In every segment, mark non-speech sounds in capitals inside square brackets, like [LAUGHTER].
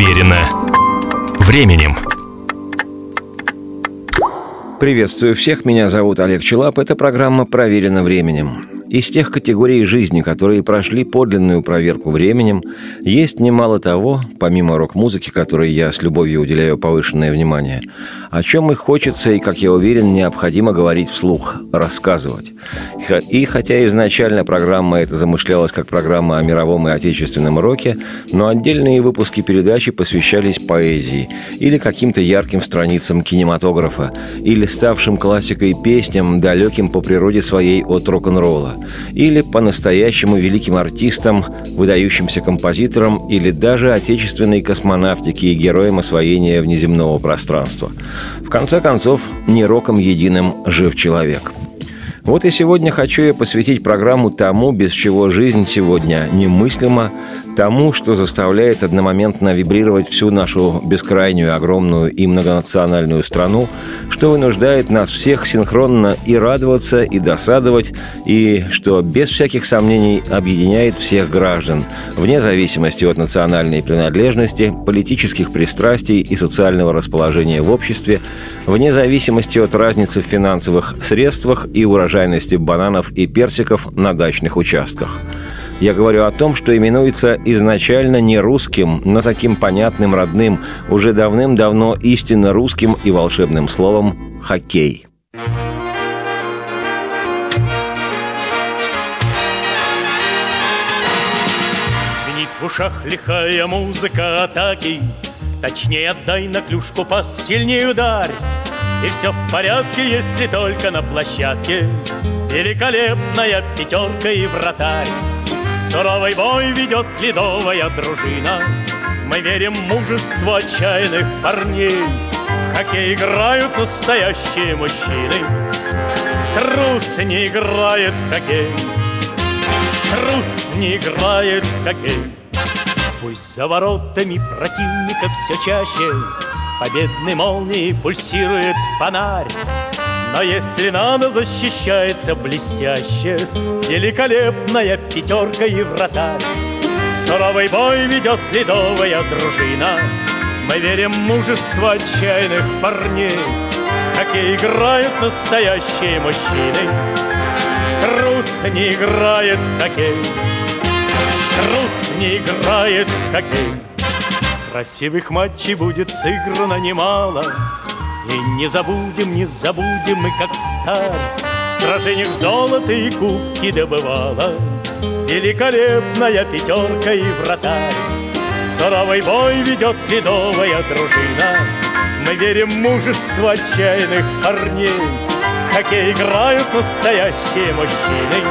Проверено временем. Приветствую всех, меня зовут Олег Челап. Это программа «Проверено временем». Из тех категорий жизни, которые прошли подлинную проверку временем, есть немало того, помимо рок-музыки, которой я с любовью уделяю повышенное внимание, о чем и хочется и, как я уверен, необходимо говорить вслух, рассказывать. И хотя изначально программа эта замышлялась как программа о мировом и отечественном роке, но отдельные выпуски передачи посвящались поэзии или каким-то ярким страницам кинематографа, или ставшим классикой песням, далеким по природе своей от рок-н-ролла или по-настоящему великим артистам, выдающимся композиторам или даже отечественной космонавтике и героям освоения внеземного пространства. В конце концов, не роком единым жив человек – вот и сегодня хочу я посвятить программу тому, без чего жизнь сегодня немыслима, тому, что заставляет одномоментно вибрировать всю нашу бескрайнюю, огромную и многонациональную страну, что вынуждает нас всех синхронно и радоваться, и досадовать, и что без всяких сомнений объединяет всех граждан, вне зависимости от национальной принадлежности, политических пристрастий и социального расположения в обществе, вне зависимости от разницы в финансовых средствах и урожайности бананов и персиков на дачных участках – я говорю о том, что именуется изначально не русским, но таким понятным, родным, уже давным-давно истинно русским и волшебным словом «хоккей». Звенит в ушах лихая музыка атаки. Точнее отдай на клюшку пас, сильнее ударь И все в порядке, если только на площадке. Великолепная пятерка и вратарь. Суровый бой ведет ледовая дружина. Мы верим в мужество отчаянных парней. В хоккей играют настоящие мужчины. Трус не играет в хоккей. Трус не играет в хоккей. Пусть за воротами противника все чаще Победной молнией пульсирует фонарь. Но если надо, защищается блестяще Великолепная пятерка и вратарь. Суровый бой ведет ледовая дружина. Мы верим в мужество отчаянных парней. В хоккей играют настоящие мужчины. Трус не играет в хоккей. Трус не играет в хоккей Красивых матчей будет сыграно немало. И не забудем, не забудем мы, как встали В сражениях золото и кубки добывала Великолепная пятерка и вратарь. Суровый бой ведет ледовая дружина. Мы верим в мужество отчаянных парней. В хоккей играют настоящие мужчины.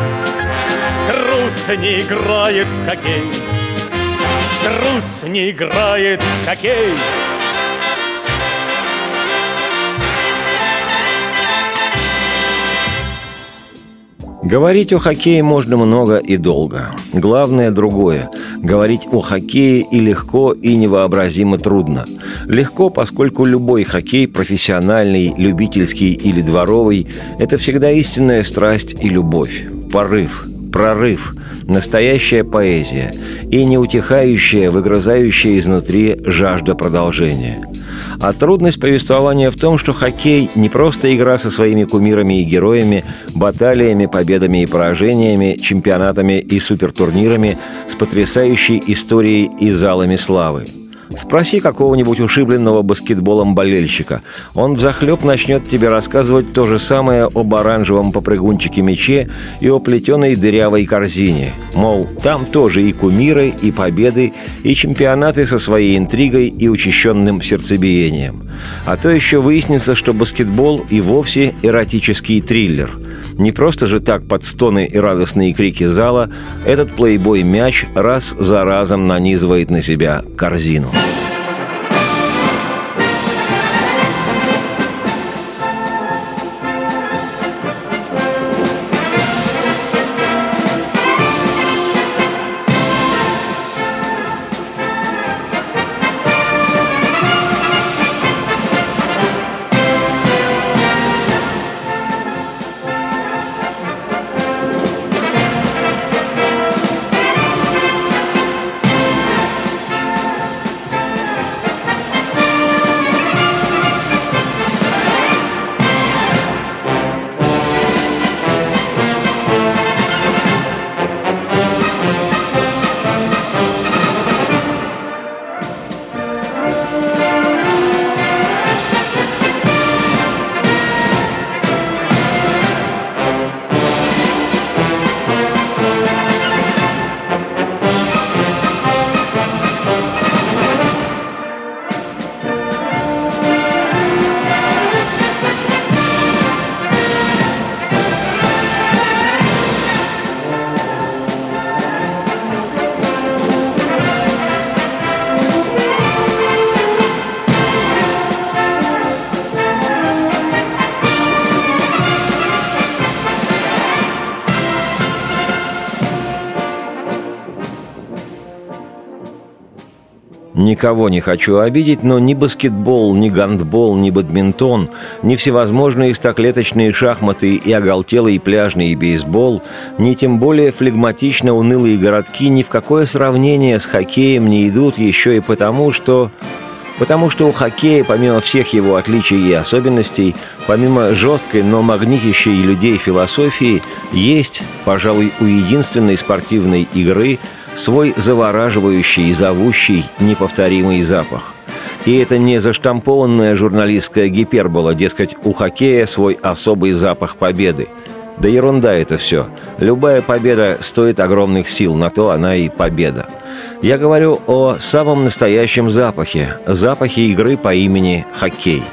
Трус не играет в хоккей Трус не играет в хоккей Говорить о хоккее можно много и долго. Главное другое. Говорить о хоккее и легко, и невообразимо трудно. Легко, поскольку любой хоккей, профессиональный, любительский или дворовый, это всегда истинная страсть и любовь, порыв, прорыв, настоящая поэзия и неутихающая, выгрызающая изнутри жажда продолжения – а трудность повествования в том, что хоккей не просто игра со своими кумирами и героями, баталиями, победами и поражениями, чемпионатами и супертурнирами с потрясающей историей и залами славы – Спроси какого-нибудь ушибленного баскетболом болельщика. Он взахлеб начнет тебе рассказывать то же самое об оранжевом попрыгунчике мече и о плетеной дырявой корзине. Мол, там тоже и кумиры, и победы, и чемпионаты со своей интригой и учащенным сердцебиением. А то еще выяснится, что баскетбол и вовсе эротический триллер – не просто же так под стоны и радостные крики зала этот плейбой-мяч раз за разом нанизывает на себя корзину. Никого не хочу обидеть, но ни баскетбол, ни гандбол, ни бадминтон, ни всевозможные стоклеточные шахматы и оголтелый пляжный бейсбол, ни тем более флегматично унылые городки ни в какое сравнение с хоккеем не идут еще и потому, что Потому что у хоккея, помимо всех его отличий и особенностей, помимо жесткой, но магнитящей людей философии, есть, пожалуй, у единственной спортивной игры свой завораживающий, зовущий, неповторимый запах. И это не заштампованная журналистская гипербола, дескать, у хоккея свой особый запах победы. Да ерунда это все. Любая победа стоит огромных сил, на то она и победа. Я говорю о самом настоящем запахе, запахе игры по имени хоккей.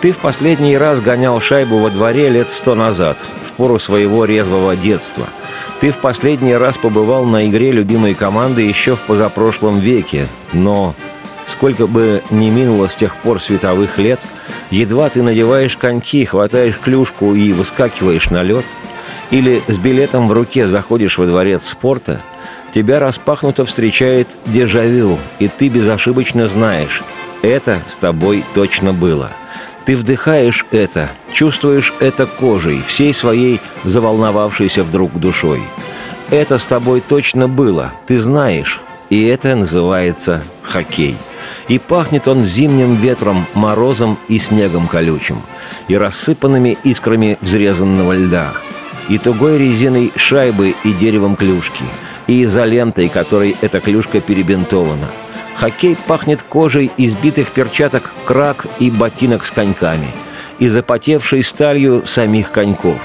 Ты в последний раз гонял шайбу во дворе лет сто назад, в пору своего резвого детства. Ты в последний раз побывал на игре любимой команды еще в позапрошлом веке, но сколько бы ни минуло с тех пор световых лет, едва ты надеваешь коньки, хватаешь клюшку и выскакиваешь на лед, или с билетом в руке заходишь во дворец спорта – тебя распахнуто встречает дежавю, и ты безошибочно знаешь, это с тобой точно было. Ты вдыхаешь это, чувствуешь это кожей, всей своей заволновавшейся вдруг душой. Это с тобой точно было, ты знаешь, и это называется хоккей. И пахнет он зимним ветром, морозом и снегом колючим, и рассыпанными искрами взрезанного льда, и тугой резиной шайбы и деревом клюшки – и изолентой, которой эта клюшка перебинтована. Хоккей пахнет кожей избитых перчаток крак и ботинок с коньками, и запотевшей сталью самих коньков.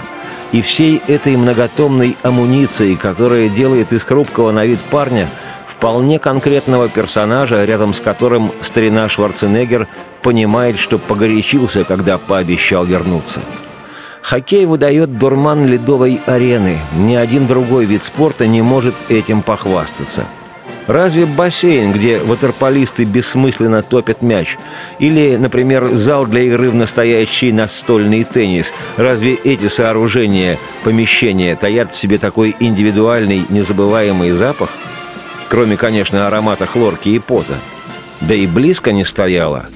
И всей этой многотомной амуницией, которая делает из хрупкого на вид парня вполне конкретного персонажа, рядом с которым старина Шварценеггер понимает, что погорячился, когда пообещал вернуться. Хоккей выдает дурман ледовой арены. Ни один другой вид спорта не может этим похвастаться. Разве бассейн, где ватерполисты бессмысленно топят мяч? Или, например, зал для игры в настоящий настольный теннис? Разве эти сооружения, помещения таят в себе такой индивидуальный, незабываемый запах? Кроме, конечно, аромата хлорки и пота. Да и близко не стояло.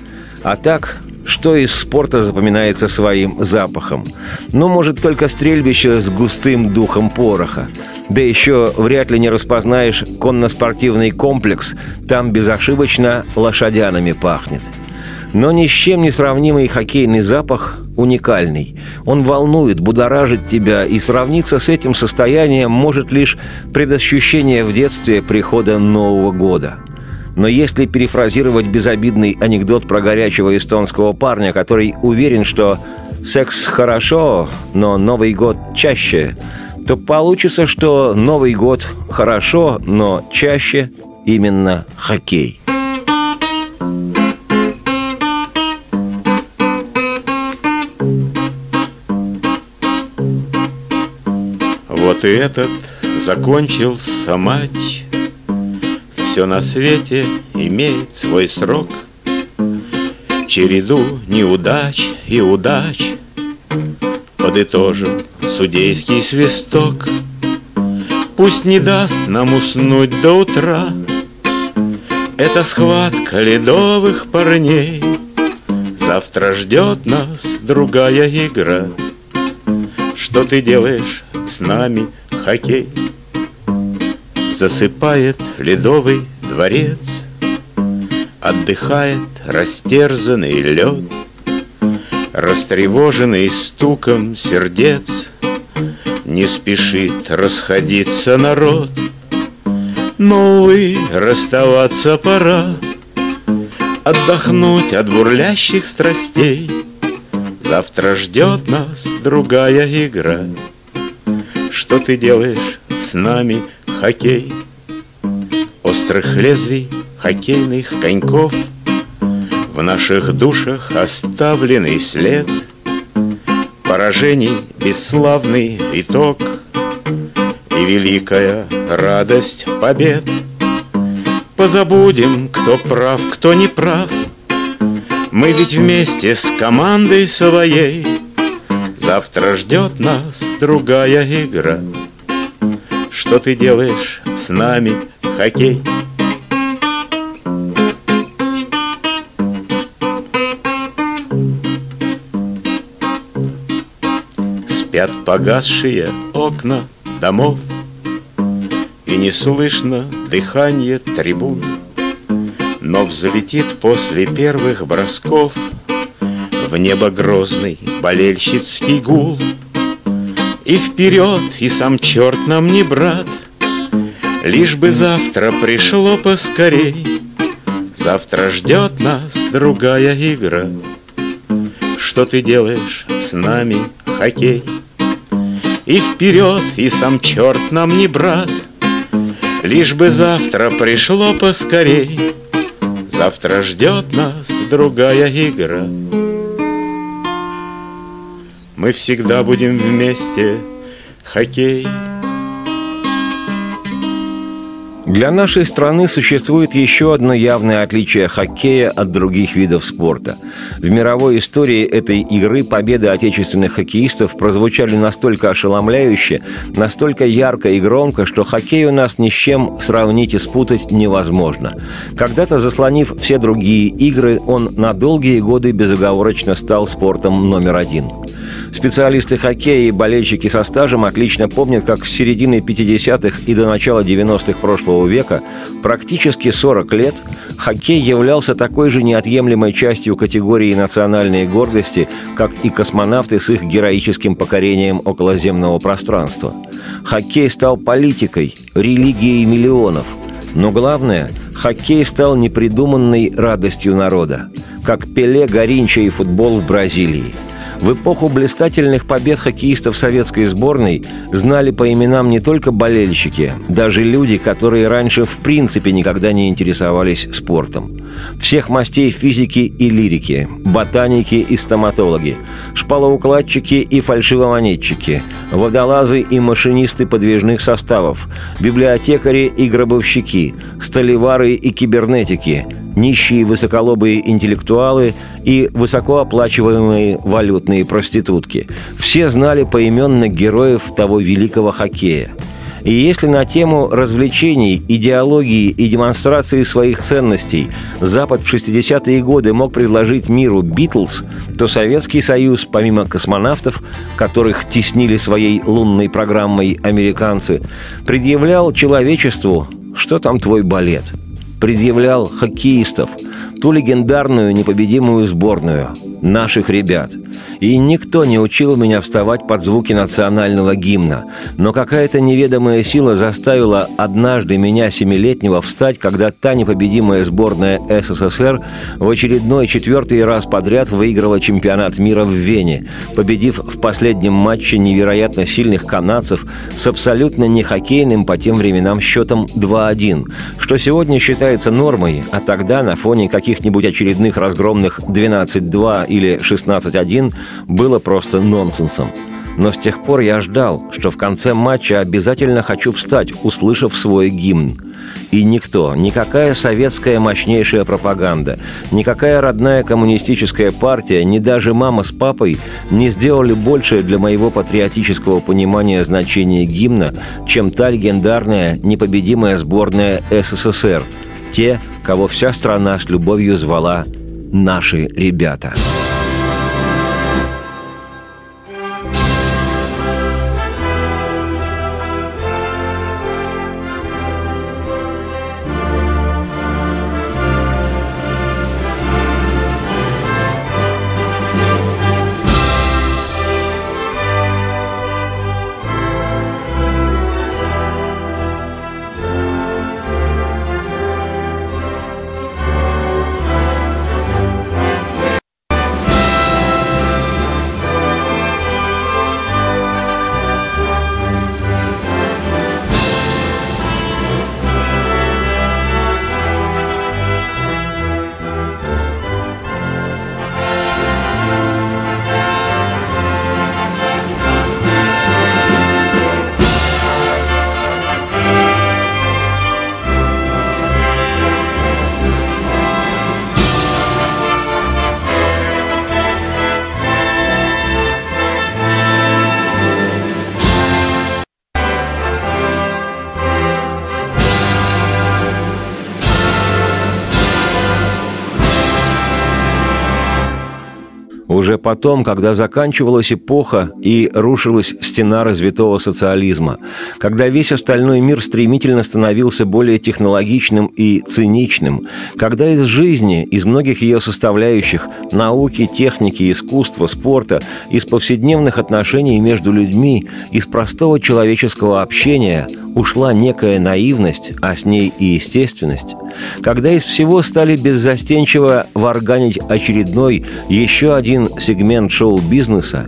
А так, что из спорта запоминается своим запахом? Ну, может, только стрельбище с густым духом пороха. Да еще вряд ли не распознаешь конно-спортивный комплекс, там безошибочно лошадянами пахнет. Но ни с чем не сравнимый хоккейный запах уникальный. Он волнует, будоражит тебя, и сравниться с этим состоянием может лишь предощущение в детстве прихода Нового года – но если перефразировать безобидный анекдот про горячего эстонского парня, который уверен, что секс хорошо, но Новый год чаще, то получится, что Новый год хорошо, но чаще именно хоккей. Вот и этот закончился матч все на свете имеет свой срок, Череду неудач и удач Подытожим судейский свисток. Пусть не даст нам уснуть до утра Это схватка ледовых парней Завтра ждет нас другая игра Что ты делаешь с нами, хоккей? Засыпает ледовый дворец, Отдыхает растерзанный лед, Растревоженный стуком сердец, Не спешит расходиться народ. Но, увы, расставаться пора, Отдохнуть от бурлящих страстей. Завтра ждет нас другая игра. Что ты делаешь с нами, хоккей, Острых лезвий хоккейных коньков. В наших душах оставленный след. Поражений бесславный итог. И великая радость побед. Позабудем, кто прав, кто не прав. Мы ведь вместе с командой своей. Завтра ждет нас другая игра что ты делаешь? С нами, хоккей? Спят погасшие окна домов, И не слышно дыхание трибун, Но взлетит после первых бросков В небо грозный болельщицкий гул — и вперед, и сам черт нам не брат. Лишь бы завтра пришло поскорей Завтра ждет нас другая игра. Что ты делаешь с нами, хоккей? И вперед, и сам черт нам не брат. Лишь бы завтра пришло поскорей Завтра ждет нас другая игра Мы всегда будем вместе, хоккей Для нашей страны существует еще одно явное отличие хоккея от других видов спорта. В мировой истории этой игры победы отечественных хоккеистов прозвучали настолько ошеломляюще, настолько ярко и громко, что хоккей у нас ни с чем сравнить и спутать невозможно. Когда-то заслонив все другие игры, он на долгие годы безоговорочно стал спортом номер один. Специалисты хоккея и болельщики со стажем отлично помнят, как с середины 50-х и до начала 90-х прошлого века, практически 40 лет, хоккей являлся такой же неотъемлемой частью категории национальной гордости, как и космонавты с их героическим покорением околоземного пространства. Хоккей стал политикой, религией миллионов. Но главное, хоккей стал непридуманной радостью народа, как Пеле, Горинча и футбол в Бразилии – в эпоху блистательных побед хоккеистов советской сборной знали по именам не только болельщики, даже люди, которые раньше в принципе никогда не интересовались спортом. Всех мастей физики и лирики, ботаники и стоматологи, шпалоукладчики и фальшивомонетчики, водолазы и машинисты подвижных составов, библиотекари и гробовщики, столевары и кибернетики, нищие высоколобые интеллектуалы и высокооплачиваемые валютные проститутки. Все знали поименно героев того великого хоккея. И если на тему развлечений, идеологии и демонстрации своих ценностей Запад в 60-е годы мог предложить миру «Битлз», то Советский Союз, помимо космонавтов, которых теснили своей лунной программой американцы, предъявлял человечеству «Что там твой балет?» Предъявлял хоккеистов, ту легендарную непобедимую сборную, наших ребят. И никто не учил меня вставать под звуки национального гимна. Но какая-то неведомая сила заставила однажды меня, семилетнего, встать, когда та непобедимая сборная СССР в очередной четвертый раз подряд выиграла чемпионат мира в Вене, победив в последнем матче невероятно сильных канадцев с абсолютно не хоккейным по тем временам счетом 2-1, что сегодня считается нормой, а тогда на фоне каких-нибудь очередных разгромных 12-2 или 16-1 было просто нонсенсом. Но с тех пор я ждал, что в конце матча обязательно хочу встать, услышав свой гимн. И никто, никакая советская мощнейшая пропаганда, никакая родная коммунистическая партия, ни даже мама с папой не сделали больше для моего патриотического понимания значения гимна, чем та легендарная непобедимая сборная СССР. Те, кого вся страна с любовью звала «наши ребята». Уже потом, когда заканчивалась эпоха и рушилась стена развитого социализма, когда весь остальной мир стремительно становился более технологичным и циничным, когда из жизни, из многих ее составляющих – науки, техники, искусства, спорта, из повседневных отношений между людьми, из простого человеческого общения ушла некая наивность, а с ней и естественность, когда из всего стали беззастенчиво варганить очередной, еще один сегмент шоу-бизнеса,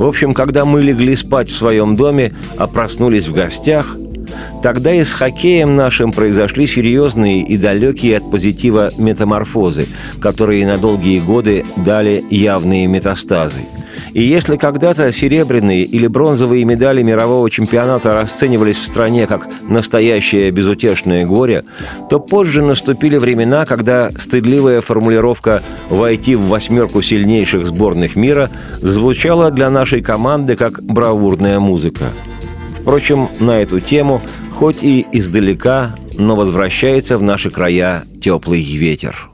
в общем, когда мы легли спать в своем доме, а проснулись в гостях, тогда и с хоккеем нашим произошли серьезные и далекие от позитива метаморфозы, которые на долгие годы дали явные метастазы – и если когда-то серебряные или бронзовые медали мирового чемпионата расценивались в стране как настоящее безутешное горе, то позже наступили времена, когда стыдливая формулировка «войти в восьмерку сильнейших сборных мира» звучала для нашей команды как бравурная музыка. Впрочем, на эту тему, хоть и издалека, но возвращается в наши края теплый ветер.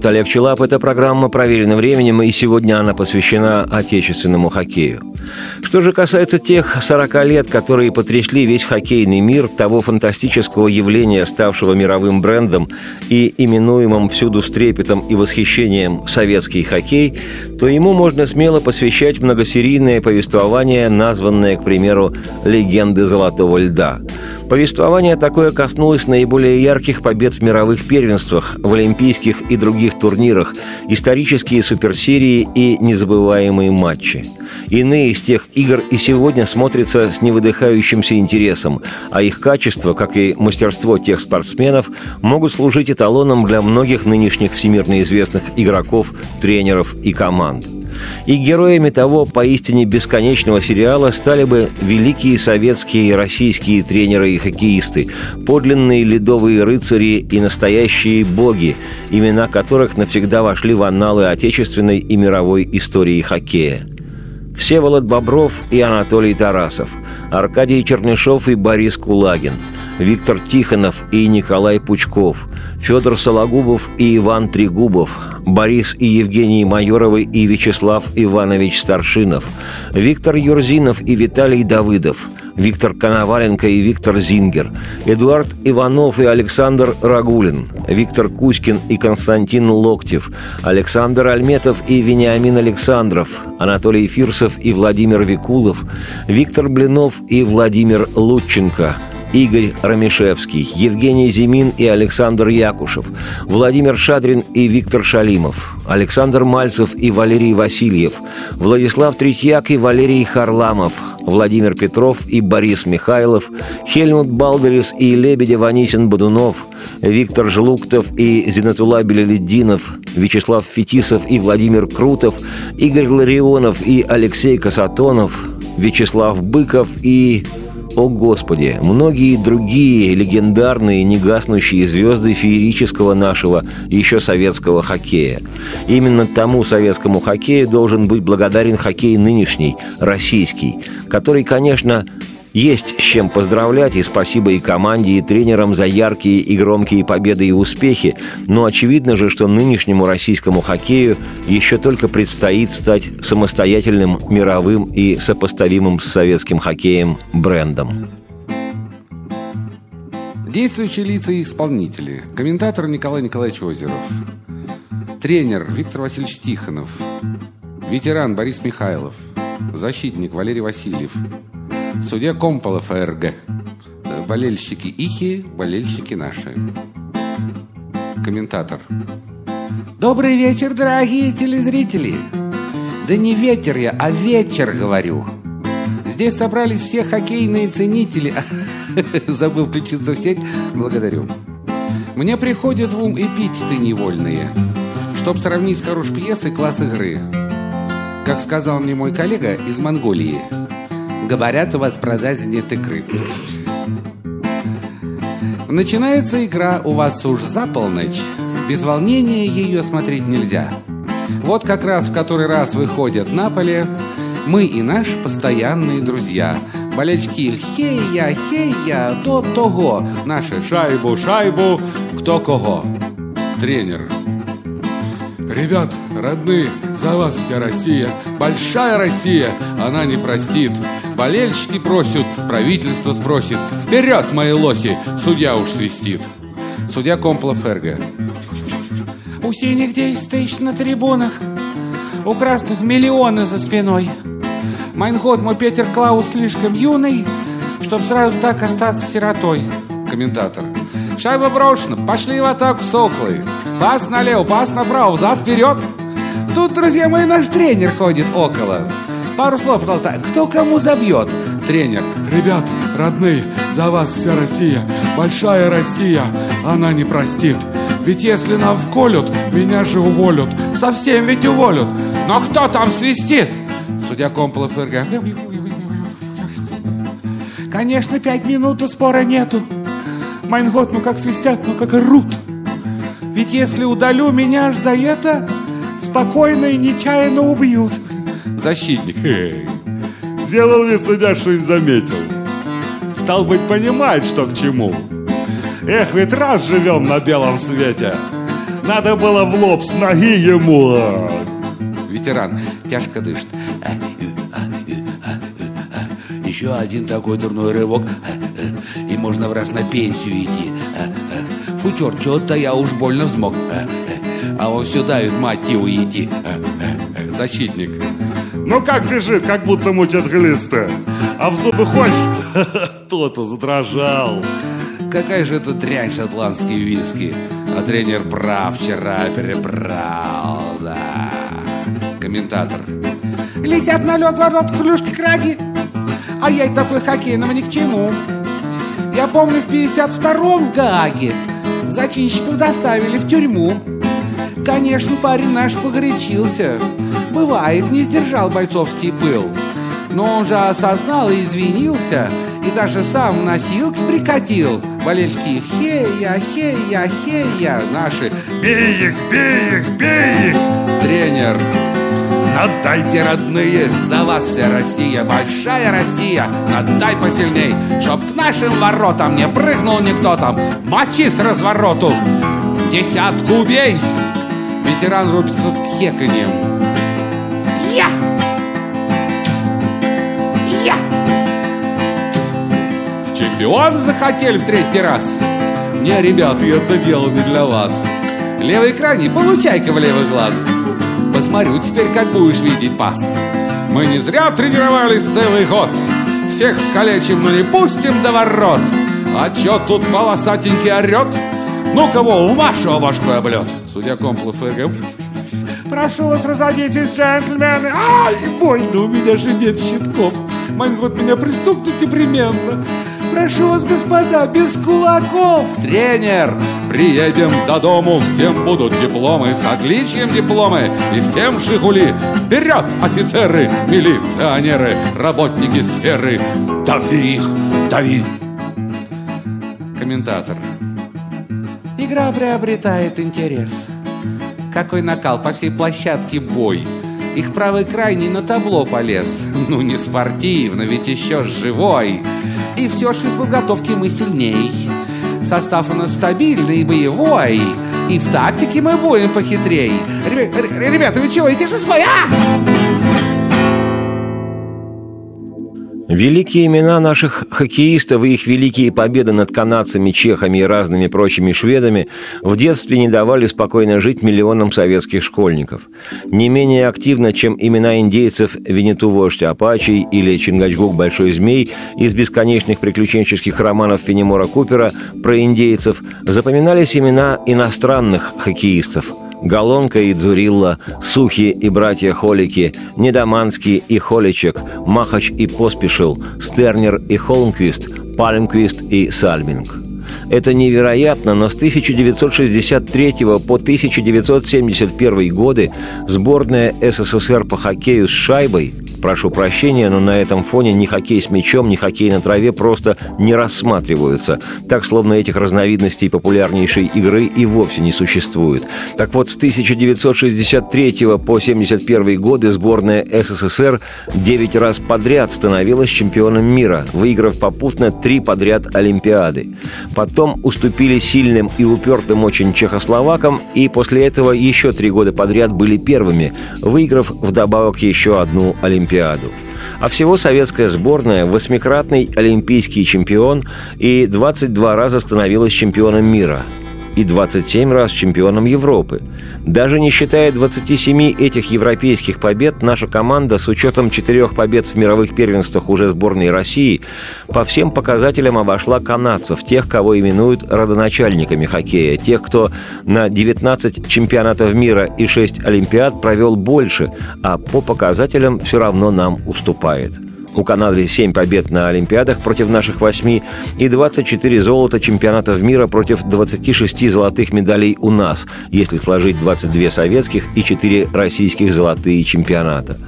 Зовут Олег Челап, это программа «Проверено временем», и сегодня она посвящена отечественному хоккею. Что же касается тех 40 лет, которые потрясли весь хоккейный мир, того фантастического явления, ставшего мировым брендом и именуемым всюду с трепетом и восхищением «советский хоккей», то ему можно смело посвящать многосерийное повествование, названное, к примеру, «Легенды золотого льда», Повествование такое коснулось наиболее ярких побед в мировых первенствах, в олимпийских и других турнирах, исторические суперсерии и незабываемые матчи. Иные из тех игр и сегодня смотрятся с невыдыхающимся интересом, а их качество, как и мастерство тех спортсменов, могут служить эталоном для многих нынешних всемирно известных игроков, тренеров и команд. И героями того поистине бесконечного сериала стали бы великие советские и российские тренеры и хоккеисты, подлинные ледовые рыцари и настоящие боги, имена которых навсегда вошли в анналы отечественной и мировой истории хоккея. Всеволод Бобров и Анатолий Тарасов, Аркадий Чернышов и Борис Кулагин, Виктор Тихонов и Николай Пучков, Федор Сологубов и Иван Трегубов, Борис и Евгений Майоровы и Вячеслав Иванович Старшинов, Виктор Юрзинов и Виталий Давыдов, Виктор Коноваленко и Виктор Зингер, Эдуард Иванов и Александр Рагулин, Виктор Кузькин и Константин Локтев, Александр Альметов и Вениамин Александров, Анатолий Фирсов и Владимир Викулов, Виктор Блинов и Владимир Лученко – Игорь Рамишевский, Евгений Зимин и Александр Якушев, Владимир Шадрин и Виктор Шалимов, Александр Мальцев и Валерий Васильев, Владислав Третьяк и Валерий Харламов, Владимир Петров и Борис Михайлов, Хельмут Балдерис и Лебедев Анисин Бодунов, Виктор Жлуктов и Зинатула Белеледдинов, Вячеслав Фетисов и Владимир Крутов, Игорь Ларионов и Алексей Касатонов, Вячеслав Быков и о Господи, многие другие легендарные негаснущие звезды феерического нашего еще советского хоккея. Именно тому советскому хоккею должен быть благодарен хоккей нынешний, российский, который, конечно, есть с чем поздравлять, и спасибо и команде, и тренерам за яркие и громкие победы и успехи, но очевидно же, что нынешнему российскому хоккею еще только предстоит стать самостоятельным, мировым и сопоставимым с советским хоккеем брендом. Действующие лица и исполнители. Комментатор Николай Николаевич Озеров. Тренер Виктор Васильевич Тихонов. Ветеран Борис Михайлов. Защитник Валерий Васильев. Судья Комполов РГ. Болельщики Ихи, болельщики наши. Комментатор. Добрый вечер, дорогие телезрители. Да не ветер я, а вечер говорю. Здесь собрались все хоккейные ценители. [LAUGHS] Забыл включиться в сеть. Благодарю. Мне приходят в ум эпитеты невольные, чтоб сравнить с хорошей пьесой класс игры. Как сказал мне мой коллега из Монголии, говорят, у вас в продаже нет икры. Начинается игра у вас уж за полночь. Без волнения ее смотреть нельзя. Вот как раз в который раз выходят на поле мы и наш постоянные друзья. Болельщики хей-я, хей-я, до того. Наши шайбу, шайбу, кто кого. Тренер. Ребят, родные, за вас вся Россия, большая Россия, она не простит. Болельщики просят, правительство спросит. Вперед, мои лоси, судья уж свистит. Судья Комплов РГ. У синих десять тысяч на трибунах, у красных миллионы за спиной. Майнхот мой Петер Клаус слишком юный, чтоб сразу так остаться сиротой. Комментатор. Шайба брошена, пошли в атаку соколы. Пас налево, пас направо, взад вперед. Тут, друзья мои, наш тренер ходит около. Пару слов, пожалуйста. Кто кому забьет? Тренер. Ребят, родные, за вас вся Россия, большая Россия, она не простит. Ведь если нам вколют, меня же уволят. Совсем ведь уволят. Но кто там свистит? Судья Комполов РГ. Конечно, пять минут, спора нету. Майнгот, ну как свистят, ну как рут. Ведь если удалю меня аж за это, спокойно и нечаянно убьют. Защитник. Сделал ли судья, что не заметил? Стал быть, понимать, что к чему. Эх, ведь раз живем на белом свете. Надо было в лоб с ноги ему. Ветеран тяжко дышит. Еще один такой дурной рывок, и можно в раз на пенсию идти. Фу, черт, что-то я уж больно взмок. А он все давит, мать его, идти. Защитник. Ну как бежит, как будто мучат глисты. А в зубы хочешь? [LAUGHS] То-то задрожал. Какая же это дрянь шотландские виски. А тренер прав, вчера перебрал, да. Комментатор. Летят на лед ворот клюшки краги. А я и такой хоккейного ни к чему. Я помню, в 52-м в Гааге зачинщиков доставили в тюрьму. Конечно, парень наш погорячился. Бывает, не сдержал бойцовский пыл. Но он же осознал и извинился, и даже сам носилки прикатил. Болельщики хея, хея, хея, наши бей их, бей их, бей их. Тренер Отдайте, родные, за вас вся Россия, большая Россия Отдай посильней, чтоб к нашим воротам не прыгнул никто там Мочи с развороту, десятку убей Ветеран рубится с кхеканьем Я! Я! В чемпион захотели в третий раз Не, ребята, это дело не для вас Левый крайний, получай-ка в левый глаз Посмотрю теперь, как будешь видеть пас. Мы не зря тренировались целый год. Всех скалечим, но не пустим до ворот. А чё тут полосатенький орёт? Ну кого у вашего башку облет? Судья Комплов ФГ. Прошу вас, разойдитесь, джентльмены. Ай, больно, у меня же нет щитков. Майнгот меня пристукнут непременно. Прошу вас, господа, без кулаков. Тренер, приедем до дому, всем будут дипломы, с отличием дипломы и всем Жигули. Вперед, офицеры, милиционеры, работники сферы. Дави их, дави. Комментатор. Игра приобретает интерес. Какой накал по всей площадке бой. Их правый крайний на табло полез. Ну, не спортивно, ведь еще живой. И все ж из подготовки мы сильней. Состав у нас стабильный и боевой. И в тактике мы будем похитрей. Ребята, вы чего, идите же свой, Великие имена наших хоккеистов и их великие победы над канадцами, чехами и разными прочими шведами в детстве не давали спокойно жить миллионам советских школьников. Не менее активно, чем имена индейцев Винету вождь Апачий или Чингачгук Большой Змей из бесконечных приключенческих романов Фенемора Купера про индейцев, запоминались имена иностранных хоккеистов – Галонка и Дзурилла, Сухи и братья Холики, Недоманский и Холичек, Махач и Поспешил, Стернер и Холмквист, Пальмквист и Сальминг. Это невероятно, но с 1963 по 1971 годы сборная СССР по хоккею с шайбой Прошу прощения, но на этом фоне ни хоккей с мячом, ни хоккей на траве просто не рассматриваются. Так, словно этих разновидностей популярнейшей игры и вовсе не существует. Так вот, с 1963 по 1971 годы сборная СССР 9 раз подряд становилась чемпионом мира, выиграв попутно три подряд Олимпиады. Потом уступили сильным и упертым очень чехословакам, и после этого еще три года подряд были первыми, выиграв вдобавок еще одну Олимпиаду. А всего советская сборная – восьмикратный олимпийский чемпион и 22 раза становилась чемпионом мира – и 27 раз чемпионом Европы. Даже не считая 27 этих европейских побед, наша команда с учетом четырех побед в мировых первенствах уже сборной России по всем показателям обошла канадцев, тех, кого именуют родоначальниками хоккея, тех, кто на 19 чемпионатов мира и 6 Олимпиад провел больше, а по показателям все равно нам уступает – у Канады 7 побед на Олимпиадах против наших 8 и 24 золота чемпионатов мира против 26 золотых медалей у нас, если сложить 22 советских и 4 российских золотые чемпионата.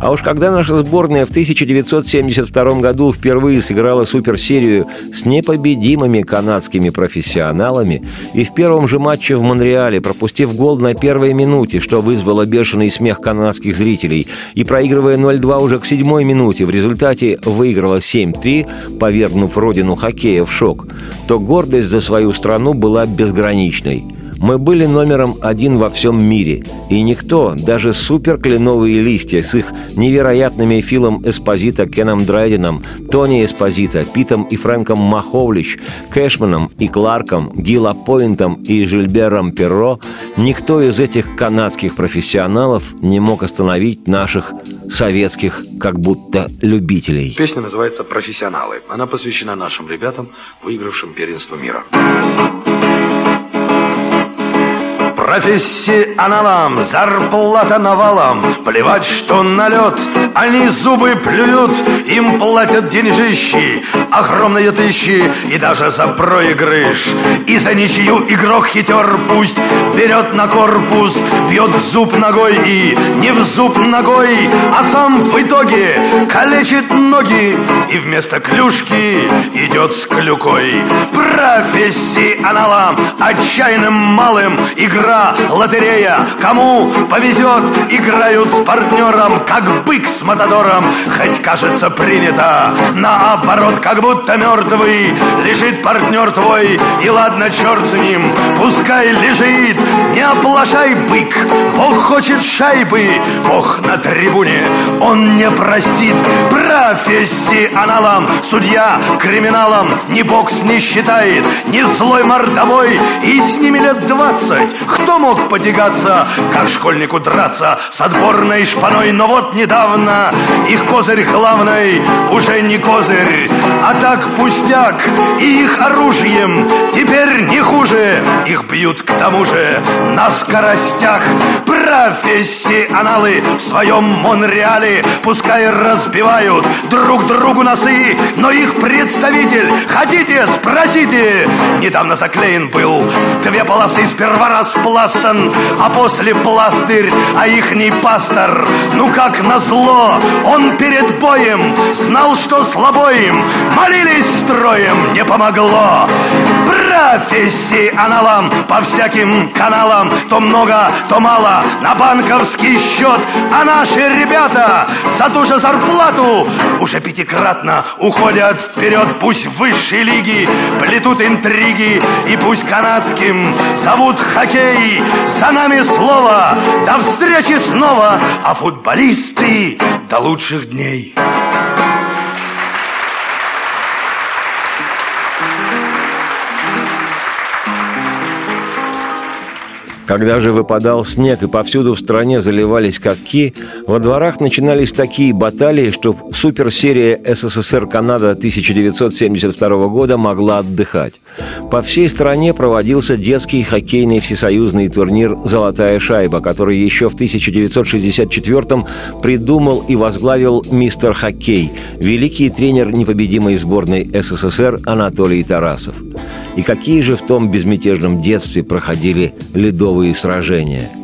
А уж когда наша сборная в 1972 году впервые сыграла суперсерию с непобедимыми канадскими профессионалами и в первом же матче в Монреале, пропустив гол на первой минуте, что вызвало бешеный смех канадских зрителей, и проигрывая 0-2 уже к седьмой минуте в результате результате выиграла 7-3, повергнув родину хоккея в шок, то гордость за свою страну была безграничной – мы были номером один во всем мире, и никто, даже суперкленовые листья с их невероятными Филом Эспозита, Кеном Драйденом, Тони Эспозита, Питом и Фрэнком Маховлич, Кэшманом и Кларком, Гила Пойнтом и Жильбером Перро, никто из этих канадских профессионалов не мог остановить наших советских как будто любителей. Песня называется «Профессионалы». Она посвящена нашим ребятам, выигравшим первенство мира. Профессионалам зарплата навалом Плевать, что налет, они зубы плюют Им платят деньжищи, огромные тысячи И даже за проигрыш. И за ничью игрок хитер пусть Берет на корпус, бьет в зуб ногой И не в зуб ногой, а сам в итоге Калечит ноги и вместо клюшки Идет с клюкой. Профессионалам, отчаянным малым Игра лотерея! Кому повезет, играют с партнером Как бык с матадором Хоть кажется принято. Наоборот, как будто мертвый. Лежит партнер твой И ладно, черт с ним. Пускай лежит. Не оплошай, бык. Бог хочет шайбы. Бог на трибуне. Он не простит. Профессионалам Судья криминалам. Ни бокс не считает. Ни злой мордовой И с ними лет двадцать Кто мог потягаться, как школьнику драться с отборной шпаной? Но вот недавно их козырь главный уже не козырь, а так пустяк. И их оружием теперь не хуже, их бьют к тому же на скоростях. Профессионалы в своем Монреале пускай разбивают друг другу носы, но их представитель, хотите, спросите, недавно заклеен был две полосы сперва расплат распластан, а после пластырь, а ихний пастор. Ну как назло, он перед боем знал, что слабоим, молились строем, не помогло. Профессионалам по всяким каналам, то много, то мало, на банковский счет, а наши ребята за ту же зарплату уже пятикратно уходят вперед, пусть высшей лиги плетут интриги, и пусть канадским зовут хоккей, за нами слово, до встречи снова, а футболисты до лучших дней. Когда же выпадал снег и повсюду в стране заливались катки, во дворах начинались такие баталии, что суперсерия СССР-Канада 1972 года могла отдыхать. По всей стране проводился детский хоккейный всесоюзный турнир «Золотая шайба», который еще в 1964-м придумал и возглавил мистер Хоккей, великий тренер непобедимой сборной СССР Анатолий Тарасов. И какие же в том безмятежном детстве проходили ледовые сражения –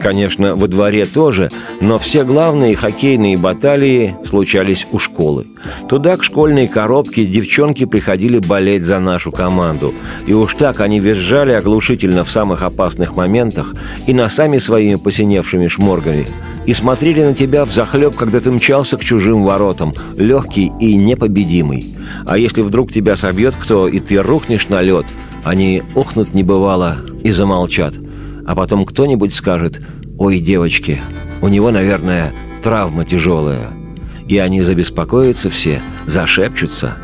Конечно, во дворе тоже, но все главные хоккейные баталии случались у школы. Туда, к школьной коробке, девчонки приходили болеть за нашу команду. И уж так они визжали оглушительно в самых опасных моментах и носами своими посиневшими шморгами. И смотрели на тебя в захлеб, когда ты мчался к чужим воротам, легкий и непобедимый. А если вдруг тебя собьет кто, и ты рухнешь на лед, они ухнут не бывало и замолчат – а потом кто-нибудь скажет «Ой, девочки, у него, наверное, травма тяжелая». И они забеспокоятся все, зашепчутся.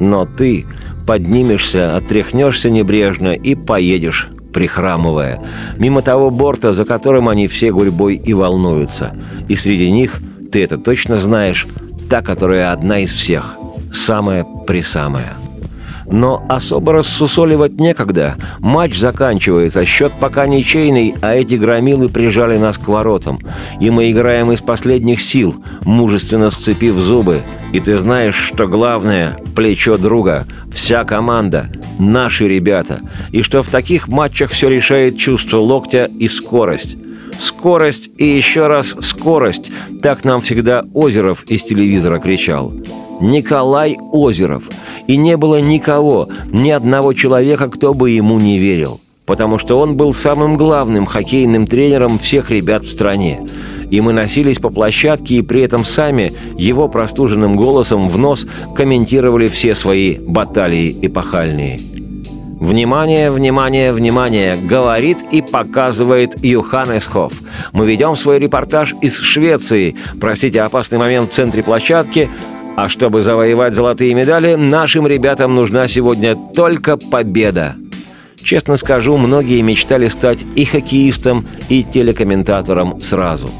Но ты поднимешься, отряхнешься небрежно и поедешь, прихрамывая, мимо того борта, за которым они все гурьбой и волнуются. И среди них, ты это точно знаешь, та, которая одна из всех, самая-присамая. Но особо рассусоливать некогда. Матч заканчивается, счет пока ничейный, а эти громилы прижали нас к воротам. И мы играем из последних сил, мужественно сцепив зубы. И ты знаешь, что главное – плечо друга, вся команда, наши ребята. И что в таких матчах все решает чувство локтя и скорость. Скорость и еще раз скорость. Так нам всегда Озеров из телевизора кричал. Николай Озеров. И не было никого, ни одного человека, кто бы ему не верил. Потому что он был самым главным хоккейным тренером всех ребят в стране. И мы носились по площадке и при этом сами его простуженным голосом в нос комментировали все свои баталии эпохальные. Внимание, внимание, внимание! Говорит и показывает Юханес Хофф. Мы ведем свой репортаж из Швеции. Простите, опасный момент в центре площадки. А чтобы завоевать золотые медали, нашим ребятам нужна сегодня только победа. Честно скажу, многие мечтали стать и хоккеистом, и телекомментатором сразу.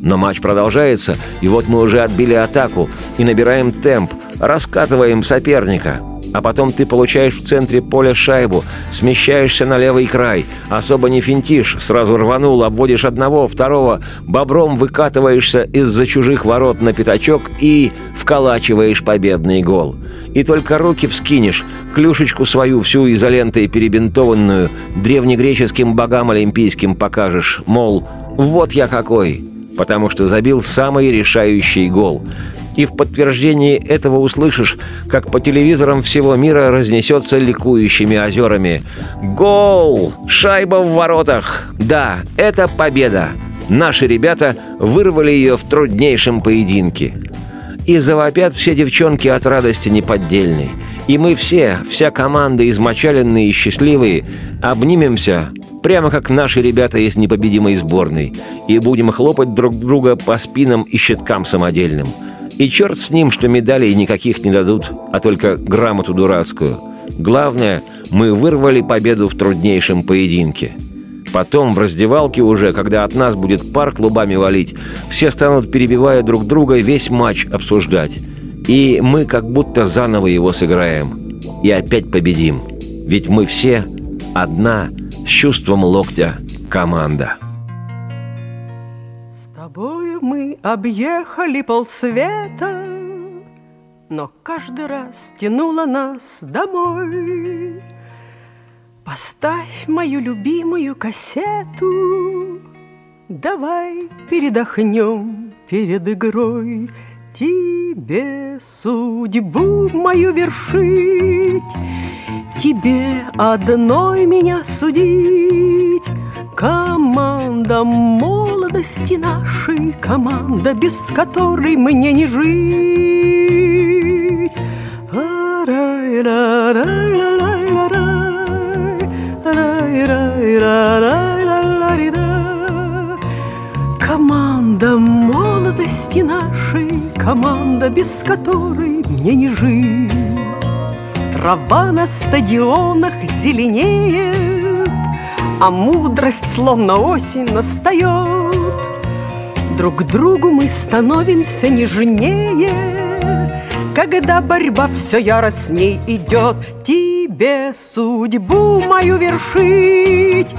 Но матч продолжается, и вот мы уже отбили атаку и набираем темп, раскатываем соперника – а потом ты получаешь в центре поля шайбу, смещаешься на левый край, особо не финтишь, сразу рванул, обводишь одного, второго, бобром выкатываешься из-за чужих ворот на пятачок и вколачиваешь победный гол. И только руки вскинешь, клюшечку свою всю изолентой перебинтованную, древнегреческим богам олимпийским покажешь, мол, вот я какой, потому что забил самый решающий гол. И в подтверждении этого услышишь, как по телевизорам всего мира разнесется ликующими озерами. «Гол! Шайба в воротах! Да, это победа! Наши ребята вырвали ее в труднейшем поединке!» И завопят все девчонки от радости неподдельной. И мы все, вся команда, измочаленные и счастливые, обнимемся, прямо как наши ребята из непобедимой сборной, и будем хлопать друг друга по спинам и щиткам самодельным – и черт с ним, что медалей никаких не дадут, а только грамоту дурацкую. Главное, мы вырвали победу в труднейшем поединке. Потом, в раздевалке уже, когда от нас будет пар клубами валить, все станут, перебивая друг друга, весь матч обсуждать. И мы как будто заново его сыграем. И опять победим. Ведь мы все одна с чувством локтя команда мы объехали полсвета, Но каждый раз тянуло нас домой. Поставь мою любимую кассету, Давай передохнем перед игрой. Тебе судьбу мою вершить, Тебе одной меня судить. Команда молодости нашей, команда, без которой мне не жить. Команда молодости нашей, команда, без которой мне не жить. Трава на стадионах зеленеет, а мудрость словно осень настает. Друг другу мы становимся нежнее, Когда борьба все яростней идет. Тебе судьбу мою вершить,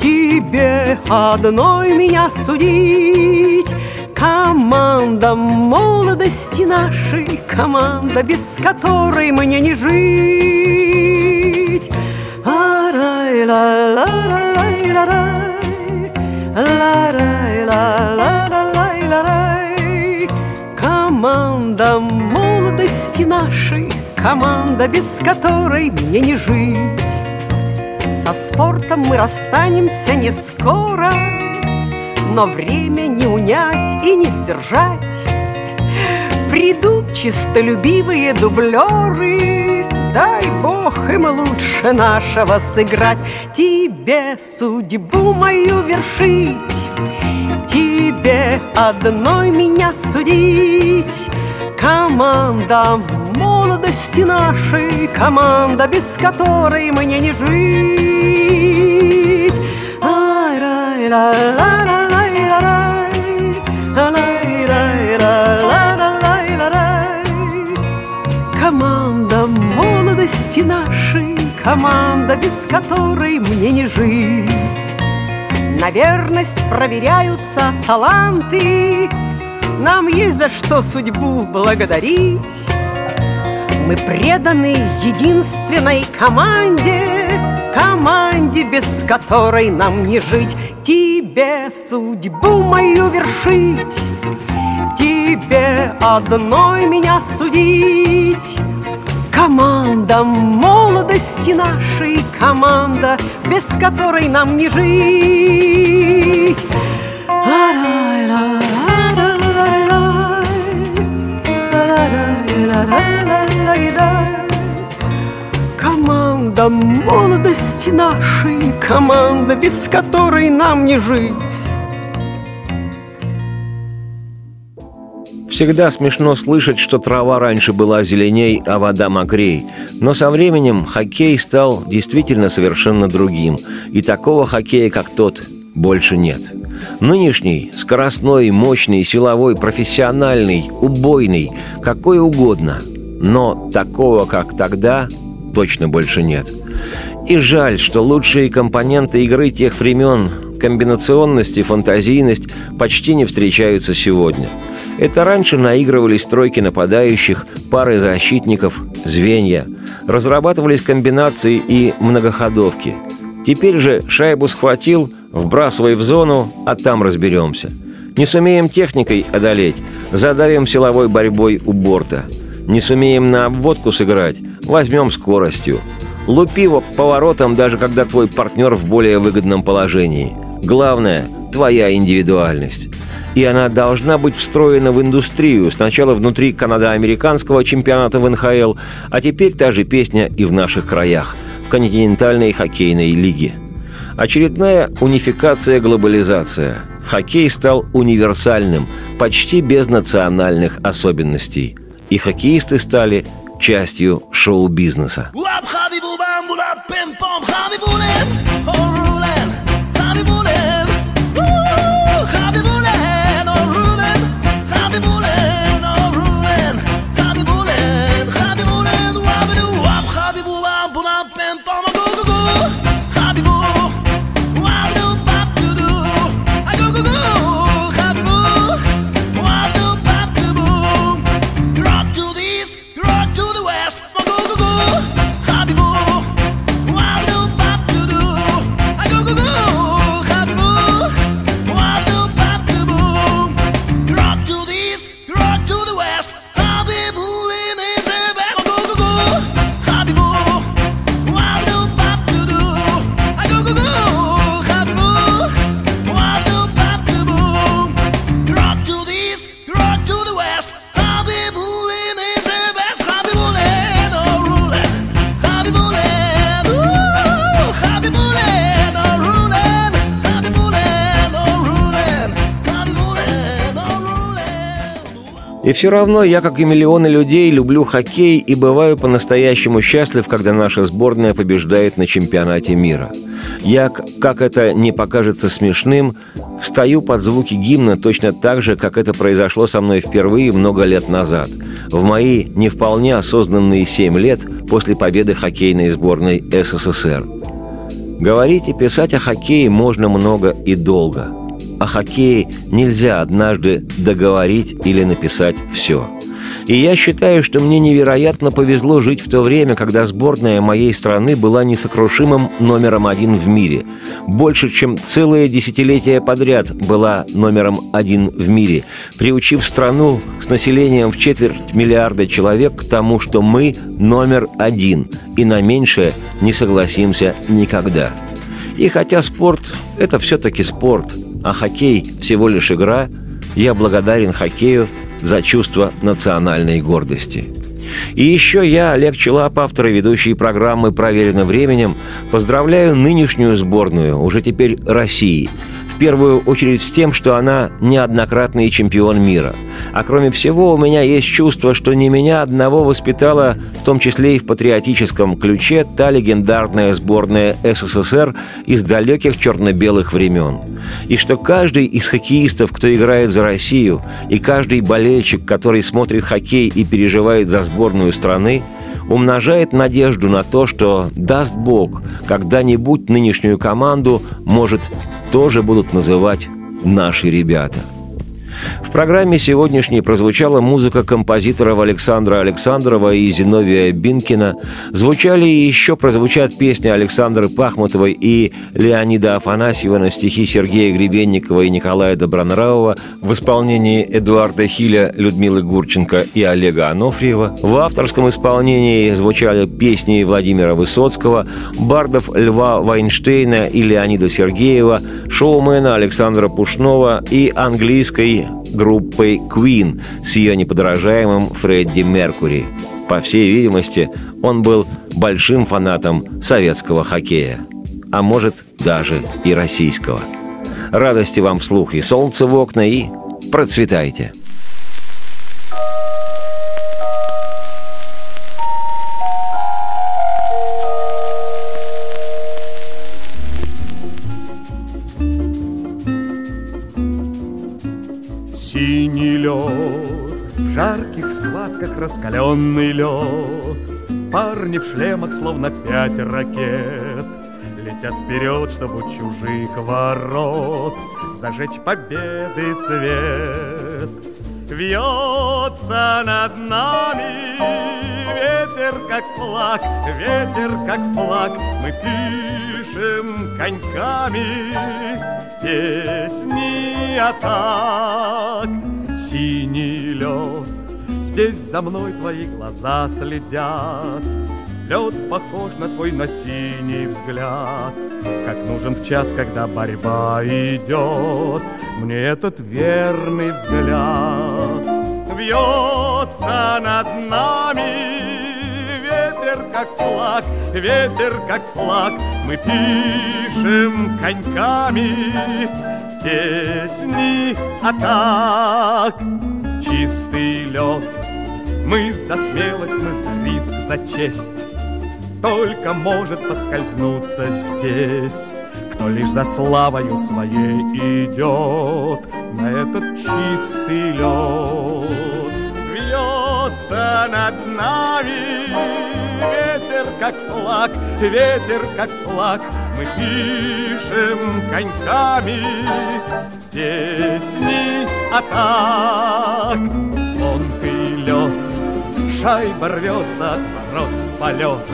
Тебе одной меня судить. Команда молодости нашей, команда, без которой мне не жить. Команда молодости нашей, команда, без которой мне не жить. Со спортом мы расстанемся не скоро, но время не унять и не сдержать. Придут чистолюбивые дублеры, Дай Бог им лучше нашего сыграть, Тебе судьбу мою вершить, Тебе одной меня судить. Команда молодости нашей, Команда, без которой мне не жить. Команда молодости нашей, команда, без которой мне не жить. На верность проверяются таланты, Нам есть за что судьбу благодарить. Мы преданы единственной команде, Команде, без которой нам не жить. Тебе судьбу мою вершить, Тебе одной меня судить. Команда молодости нашей, команда, без которой нам не жить. Команда молодости нашей, команда, без которой нам не жить. Всегда смешно слышать, что трава раньше была зеленей, а вода мокрей. Но со временем хоккей стал действительно совершенно другим. И такого хоккея, как тот, больше нет. Нынешний, скоростной, мощный, силовой, профессиональный, убойный, какой угодно. Но такого, как тогда, точно больше нет. И жаль, что лучшие компоненты игры тех времен, комбинационность и фантазийность, почти не встречаются сегодня – это раньше наигрывались тройки нападающих, пары защитников, звенья. Разрабатывались комбинации и многоходовки. Теперь же шайбу схватил, вбрасывай в зону, а там разберемся. Не сумеем техникой одолеть, задавим силовой борьбой у борта. Не сумеем на обводку сыграть, возьмем скоростью. Лупи поворотом, даже когда твой партнер в более выгодном положении. Главное – твоя индивидуальность и она должна быть встроена в индустрию, сначала внутри канадо-американского чемпионата в НХЛ, а теперь та же песня и в наших краях, в континентальной хоккейной лиге. Очередная унификация глобализация. Хоккей стал универсальным, почти без национальных особенностей. И хоккеисты стали частью шоу-бизнеса. И все равно я, как и миллионы людей, люблю хоккей и бываю по-настоящему счастлив, когда наша сборная побеждает на чемпионате мира. Я, как это не покажется смешным, встаю под звуки гимна точно так же, как это произошло со мной впервые много лет назад, в мои не вполне осознанные семь лет после победы хоккейной сборной СССР. Говорить и писать о хоккее можно много и долго – о хоккее нельзя однажды договорить или написать все. И я считаю, что мне невероятно повезло жить в то время, когда сборная моей страны была несокрушимым номером один в мире. Больше, чем целое десятилетие подряд была номером один в мире, приучив страну с населением в четверть миллиарда человек к тому, что мы номер один, и на меньшее не согласимся никогда. И хотя спорт – это все-таки спорт – а хоккей всего лишь игра, я благодарен хоккею за чувство национальной гордости. И еще я, Олег Челап, автор и ведущий программы «Проверено временем», поздравляю нынешнюю сборную, уже теперь России, в первую очередь с тем, что она неоднократный чемпион мира. А кроме всего, у меня есть чувство, что не меня одного воспитала, в том числе и в патриотическом ключе, та легендарная сборная СССР из далеких черно-белых времен. И что каждый из хоккеистов, кто играет за Россию, и каждый болельщик, который смотрит хоккей и переживает за сборную страны, умножает надежду на то, что, даст Бог, когда-нибудь нынешнюю команду, может, тоже будут называть «наши ребята». В программе сегодняшней прозвучала музыка композиторов Александра Александрова и Зиновия Бинкина. Звучали и еще прозвучат песни Александры Пахмутовой и Леонида Афанасьева на стихи Сергея Гребенникова и Николая Добронравова в исполнении Эдуарда Хиля, Людмилы Гурченко и Олега Анофриева. В авторском исполнении звучали песни Владимира Высоцкого, бардов Льва Вайнштейна и Леонида Сергеева, шоумена Александра Пушнова и английской группой Queen с ее неподражаемым Фредди Меркури. По всей видимости, он был большим фанатом советского хоккея, а может даже и российского. Радости вам вслух и солнце в окна, и процветайте! Жарких схватках раскаленный лед, Парни в шлемах, словно пять ракет, Летят вперед, чтобы чужих ворот Зажечь победы свет. Вьется над нами ветер, как флаг, ветер, как флаг, Мы пишем коньками песни атак. Синий лед, здесь за мной твои глаза следят. Лед похож на твой на синий взгляд, Как нужен в час, когда борьба идет. Мне этот верный взгляд вьется над нами ветер как флаг, ветер как флаг, мы пишем коньками песни атак. Чистый лед, мы за смелость, мы за риск, за честь. Только может поскользнуться здесь, кто лишь за славою своей идет на этот чистый лед. Вьется над нами Ветер как флаг, ветер как флаг, Мы пишем коньками Песни атак. Звонкий лед, шайба рвется от ворот в полет.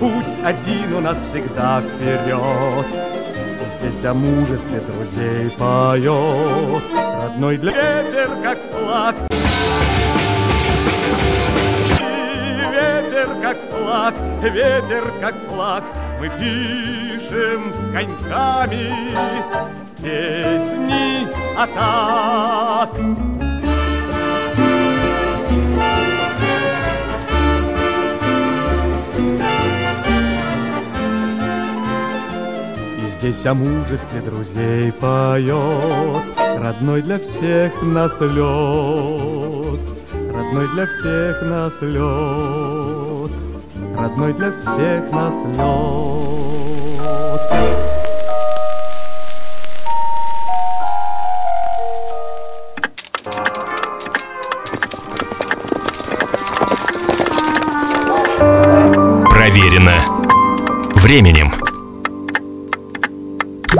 Путь один у нас всегда вперед. И здесь о мужестве друзей поет Родной для ветер как флаг как флаг, ветер как флаг, мы пишем коньками песни атак. Здесь о мужестве друзей поет Родной для всех нас лед, родной для всех нас лед, родной для всех нас лед. Проверено временем.